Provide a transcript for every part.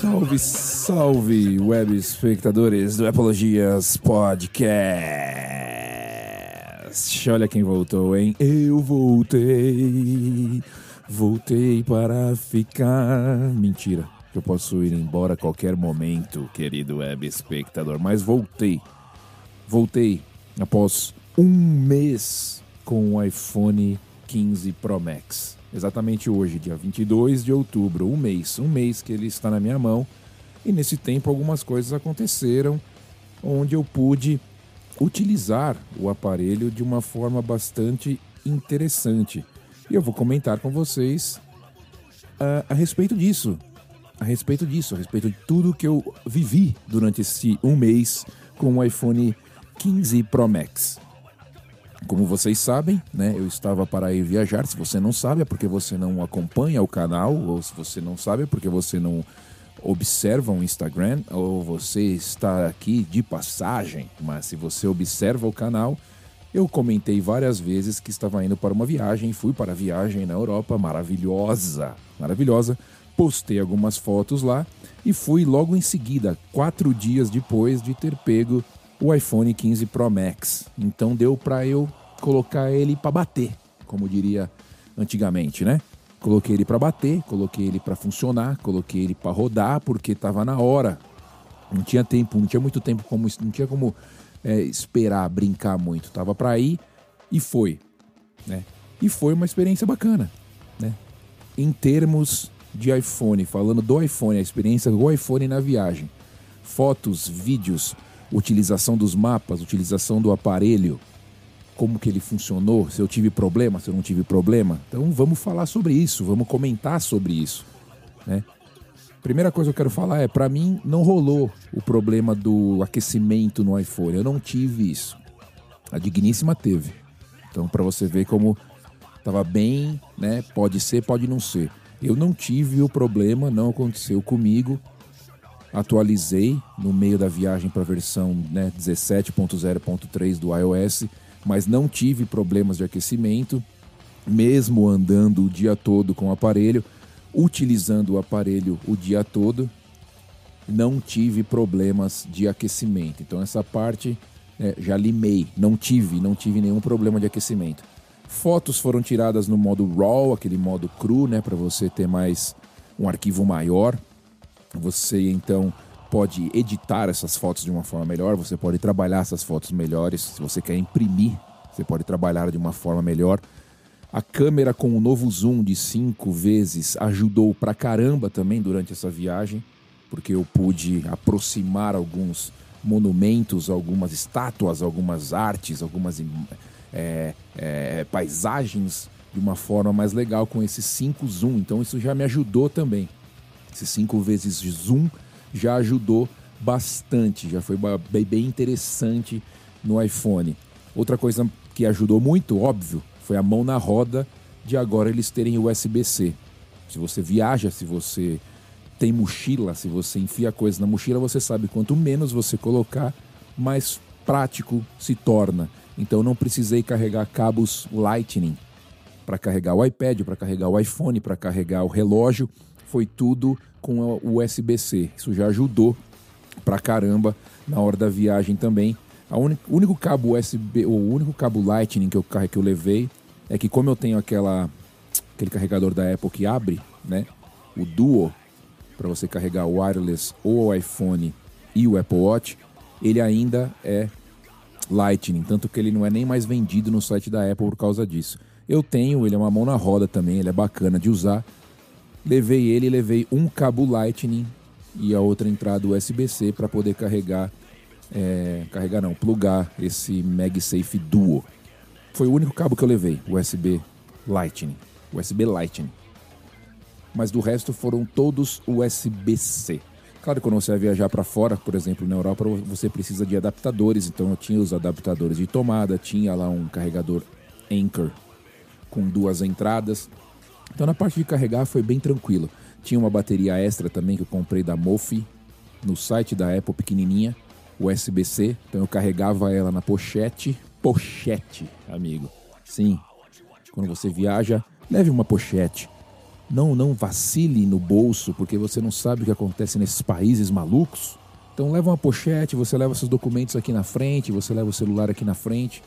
Salve, salve, web espectadores do Apologias Podcast. Olha quem voltou, hein? Eu voltei. Voltei para ficar. Mentira, eu posso ir embora a qualquer momento, querido web espectador, mas voltei. Voltei após um mês com o iPhone 15 Pro Max exatamente hoje, dia 22 de outubro, um mês, um mês que ele está na minha mão. E nesse tempo algumas coisas aconteceram onde eu pude utilizar o aparelho de uma forma bastante interessante. E eu vou comentar com vocês a, a respeito disso. A respeito disso, a respeito de tudo que eu vivi durante esse um mês com o iPhone 15 Pro Max. Como vocês sabem, né, eu estava para ir viajar. Se você não sabe, é porque você não acompanha o canal, ou se você não sabe, é porque você não observa o Instagram, ou você está aqui de passagem. Mas se você observa o canal, eu comentei várias vezes que estava indo para uma viagem, fui para a viagem na Europa, maravilhosa, maravilhosa. Postei algumas fotos lá e fui logo em seguida, quatro dias depois de ter pego o iPhone 15 Pro Max. Então deu para eu colocar ele para bater, como diria antigamente, né? Coloquei ele para bater, coloquei ele para funcionar, coloquei ele para rodar porque estava na hora. Não tinha tempo, não tinha muito tempo como não tinha como é, esperar, brincar muito. Tava para ir e foi, né? E foi uma experiência bacana, né? Em termos de iPhone, falando do iPhone, a experiência do iPhone na viagem, fotos, vídeos, utilização dos mapas, utilização do aparelho, como que ele funcionou, se eu tive problema, se eu não tive problema. Então vamos falar sobre isso, vamos comentar sobre isso, né? Primeira coisa que eu quero falar é, para mim não rolou o problema do aquecimento no iPhone. Eu não tive isso. A Digníssima teve. Então para você ver como estava bem, né? Pode ser, pode não ser. Eu não tive o problema, não aconteceu comigo atualizei no meio da viagem para a versão né, 17.0.3 do iOS, mas não tive problemas de aquecimento, mesmo andando o dia todo com o aparelho, utilizando o aparelho o dia todo, não tive problemas de aquecimento. Então essa parte é, já limei, não tive, não tive nenhum problema de aquecimento. Fotos foram tiradas no modo RAW, aquele modo cru, né, para você ter mais um arquivo maior. Você então pode editar essas fotos de uma forma melhor, você pode trabalhar essas fotos melhores. Se você quer imprimir, você pode trabalhar de uma forma melhor. A câmera com o novo zoom de cinco vezes ajudou pra caramba também durante essa viagem, porque eu pude aproximar alguns monumentos, algumas estátuas, algumas artes, algumas é, é, paisagens de uma forma mais legal com esse 5 zoom. Então isso já me ajudou também. Esse 5 vezes zoom já ajudou bastante, já foi bem interessante no iPhone. Outra coisa que ajudou muito, óbvio, foi a mão na roda de agora eles terem USB-C. Se você viaja, se você tem mochila, se você enfia coisa na mochila, você sabe quanto menos você colocar, mais prático se torna. Então não precisei carregar cabos Lightning para carregar o iPad, para carregar o iPhone, para carregar o relógio foi tudo com o USB-C. Isso já ajudou pra caramba na hora da viagem também. O único cabo USB, o único cabo Lightning que eu, que eu levei é que como eu tenho aquela aquele carregador da Apple que abre, né? O Duo para você carregar o wireless ou o iPhone e o Apple Watch, ele ainda é Lightning, tanto que ele não é nem mais vendido no site da Apple por causa disso. Eu tenho, ele é uma mão na roda também, ele é bacana de usar, Levei ele, levei um cabo Lightning e a outra entrada USB-C para poder carregar, é, carregar não, plugar esse MagSafe Duo. Foi o único cabo que eu levei, USB Lightning, USB Lightning. Mas do resto foram todos USB-C. Claro, quando você vai viajar para fora, por exemplo, na Europa, você precisa de adaptadores. Então eu tinha os adaptadores de tomada, tinha lá um carregador Anchor com duas entradas. Então na parte de carregar foi bem tranquilo. Tinha uma bateria extra também que eu comprei da Mofi no site da Apple pequenininha, USB-C. Então eu carregava ela na pochete, pochete, amigo. Sim. Quando você viaja, leve uma pochete. Não, não vacile no bolso, porque você não sabe o que acontece nesses países malucos. Então leva uma pochete, você leva seus documentos aqui na frente, você leva o celular aqui na frente.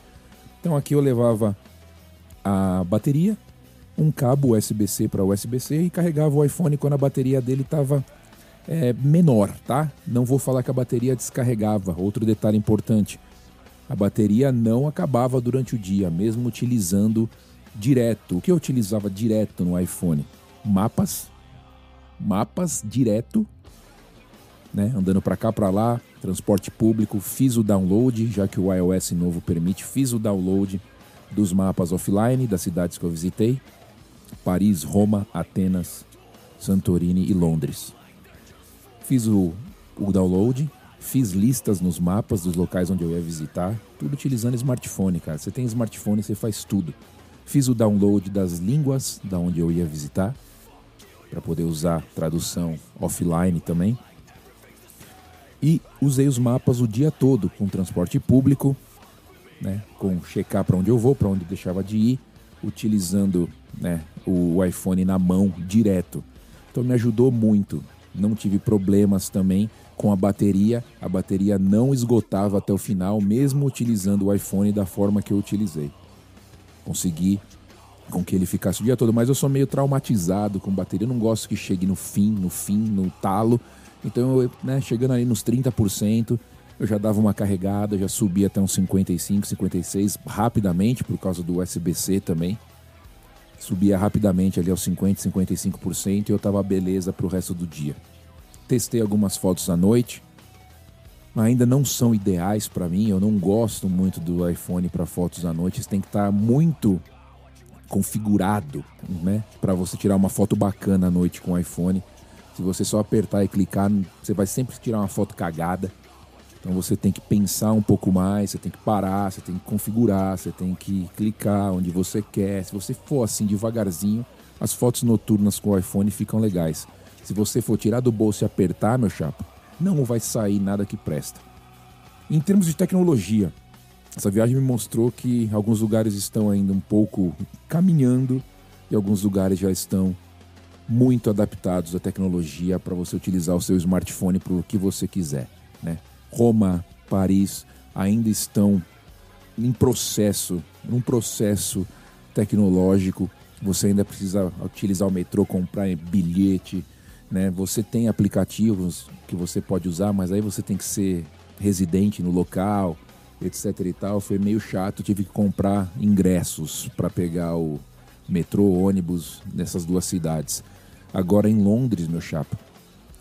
Então aqui eu levava a bateria, um cabo USB-C para USB-C e carregava o iPhone quando a bateria dele estava é, menor, tá? Não vou falar que a bateria descarregava. Outro detalhe importante: a bateria não acabava durante o dia, mesmo utilizando direto. O que eu utilizava direto no iPhone? Mapas, mapas direto, né? Andando para cá para lá, transporte público. Fiz o download, já que o iOS novo permite. Fiz o download dos mapas offline das cidades que eu visitei: Paris, Roma, Atenas, Santorini e Londres. Fiz o, o download, fiz listas nos mapas dos locais onde eu ia visitar, tudo utilizando smartphone, cara. Você tem smartphone, você faz tudo. Fiz o download das línguas da onde eu ia visitar, para poder usar tradução offline também. E usei os mapas o dia todo com transporte público, né, com checar para onde eu vou, para onde deixava de ir, utilizando né, o iPhone na mão direto. Então me ajudou muito não tive problemas também com a bateria. A bateria não esgotava até o final, mesmo utilizando o iPhone da forma que eu utilizei. Consegui com que ele ficasse o dia todo, mas eu sou meio traumatizado com bateria. Eu não gosto que chegue no fim, no fim, no talo. Então, eu, né, chegando ali nos 30%, eu já dava uma carregada, já subia até uns 55, 56 rapidamente por causa do USB-C também subia rapidamente ali aos 50, 55% e eu tava beleza pro resto do dia. Testei algumas fotos à noite, ainda não são ideais para mim. Eu não gosto muito do iPhone para fotos à noite. Você tem que estar tá muito configurado, né, para você tirar uma foto bacana à noite com o iPhone. Se você só apertar e clicar, você vai sempre tirar uma foto cagada. Então você tem que pensar um pouco mais, você tem que parar, você tem que configurar, você tem que clicar onde você quer. Se você for assim devagarzinho, as fotos noturnas com o iPhone ficam legais. Se você for tirar do bolso e apertar, meu chapa, não vai sair nada que presta. Em termos de tecnologia, essa viagem me mostrou que alguns lugares estão ainda um pouco caminhando e alguns lugares já estão muito adaptados à tecnologia para você utilizar o seu smartphone para o que você quiser, né? Roma, Paris ainda estão em processo, num processo tecnológico. Você ainda precisa utilizar o metrô, comprar bilhete, né? Você tem aplicativos que você pode usar, mas aí você tem que ser residente no local, etc e tal. Foi meio chato, tive que comprar ingressos para pegar o metrô, ônibus nessas duas cidades. Agora em Londres, meu chapa,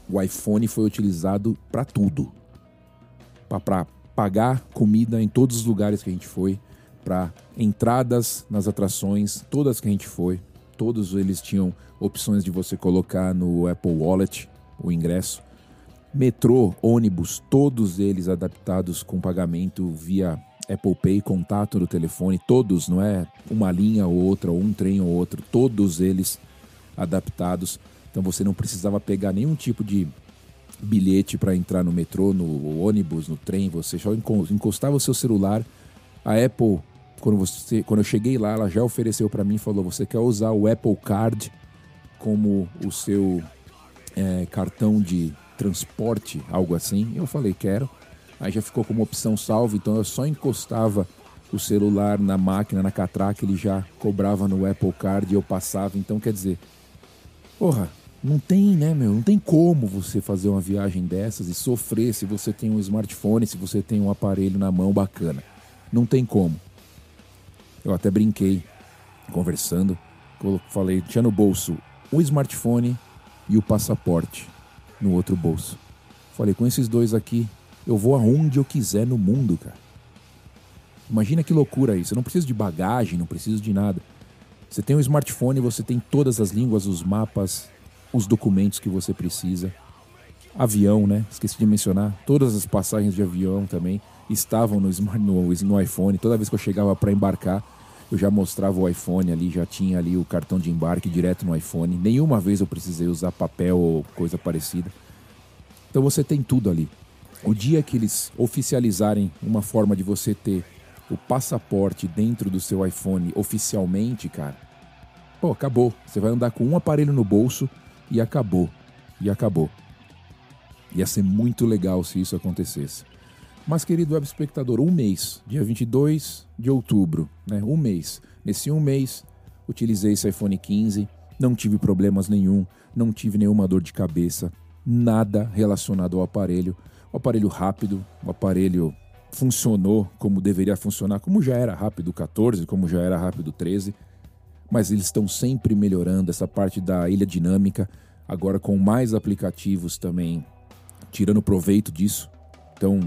o iPhone foi utilizado para tudo para pagar comida em todos os lugares que a gente foi, para entradas nas atrações, todas que a gente foi, todos eles tinham opções de você colocar no Apple Wallet o ingresso. Metrô, ônibus, todos eles adaptados com pagamento via Apple Pay, contato no telefone, todos, não é uma linha ou outra, ou um trem ou outro, todos eles adaptados. Então você não precisava pegar nenhum tipo de bilhete para entrar no metrô, no ônibus, no trem, você só encostava o seu celular. A Apple, quando, você, quando eu cheguei lá, ela já ofereceu para mim, falou: você quer usar o Apple Card como o seu é, cartão de transporte, algo assim? Eu falei: quero. Aí já ficou como opção salvo, então eu só encostava o celular na máquina, na catraca, ele já cobrava no Apple Card e eu passava. Então, quer dizer, porra, não tem, né, meu? Não tem como você fazer uma viagem dessas e sofrer se você tem um smartphone, se você tem um aparelho na mão bacana. Não tem como. Eu até brinquei, conversando, falei, tinha no bolso o smartphone e o passaporte no outro bolso. Falei, com esses dois aqui, eu vou aonde eu quiser no mundo, cara. Imagina que loucura isso. Eu não preciso de bagagem, não preciso de nada. Você tem um smartphone, você tem todas as línguas, os mapas, os documentos que você precisa. Avião, né? Esqueci de mencionar. Todas as passagens de avião também estavam no, no, no iPhone. Toda vez que eu chegava para embarcar, eu já mostrava o iPhone ali, já tinha ali o cartão de embarque direto no iPhone. Nenhuma vez eu precisei usar papel ou coisa parecida. Então você tem tudo ali. O dia que eles oficializarem uma forma de você ter o passaporte dentro do seu iPhone oficialmente, cara, Pô, acabou. Você vai andar com um aparelho no bolso e acabou. E acabou. Ia ser muito legal se isso acontecesse. Mas, querido web espectador, um mês, dia 22 de outubro, né? Um mês. Nesse um mês, utilizei esse iPhone 15, não tive problemas nenhum, não tive nenhuma dor de cabeça, nada relacionado ao aparelho. O aparelho rápido, o aparelho funcionou como deveria funcionar, como já era rápido o 14, como já era rápido o 13, mas eles estão sempre melhorando essa parte da ilha dinâmica, agora com mais aplicativos também tirando proveito disso. Então,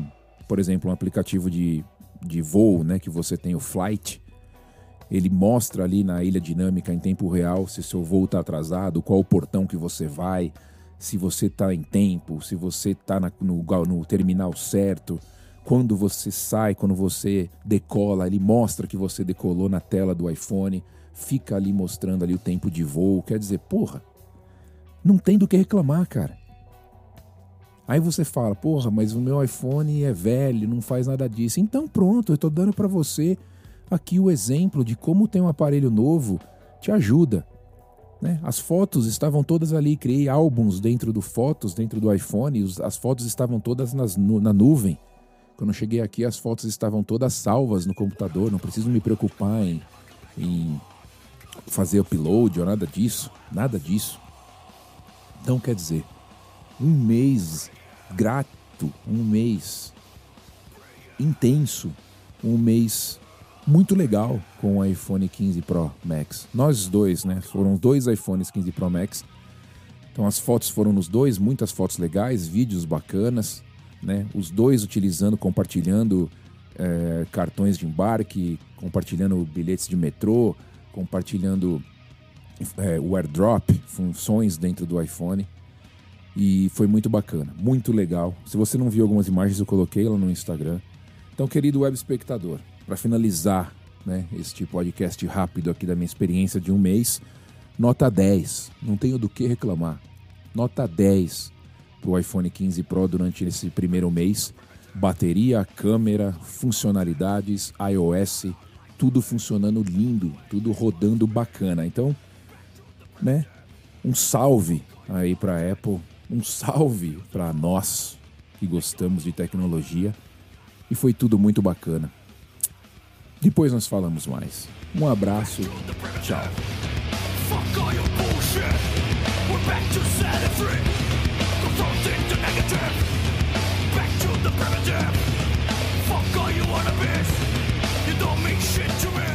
por exemplo, um aplicativo de, de voo, né, que você tem o Flight, ele mostra ali na ilha dinâmica em tempo real se seu voo está atrasado, qual o portão que você vai, se você está em tempo, se você está no, no terminal certo, quando você sai, quando você decola, ele mostra que você decolou na tela do iPhone, fica ali mostrando ali o tempo de voo. Quer dizer, porra, não tem do que reclamar, cara. Aí você fala, porra, mas o meu iPhone é velho, não faz nada disso. Então pronto, eu estou dando para você aqui o exemplo de como ter um aparelho novo te ajuda. Né? As fotos estavam todas ali, criei álbuns dentro do Fotos, dentro do iPhone, as fotos estavam todas nas, na nuvem. Quando eu cheguei aqui, as fotos estavam todas salvas no computador, não preciso me preocupar em, em fazer upload ou nada disso, nada disso. Então quer dizer, um mês grato, um mês intenso, um mês muito legal com o iPhone 15 Pro Max. Nós dois, né? Foram dois iPhones 15 Pro Max. Então as fotos foram nos dois, muitas fotos legais, vídeos bacanas, né? Os dois utilizando, compartilhando é, cartões de embarque, compartilhando bilhetes de metrô, compartilhando é, o AirDrop, funções dentro do iPhone. E foi muito bacana, muito legal. Se você não viu algumas imagens, eu coloquei lá no Instagram. Então, querido web espectador, para finalizar né, este podcast rápido aqui da minha experiência de um mês, nota 10. Não tenho do que reclamar. Nota 10 para o iPhone 15 Pro durante esse primeiro mês. Bateria, câmera, funcionalidades, iOS, tudo funcionando lindo, tudo rodando bacana. Então, né? Um salve aí para Apple, um salve para nós que gostamos de tecnologia. E foi tudo muito bacana. Depois nós falamos mais. Um abraço. Tchau. Fuck all you wanna be don't mean shit to me.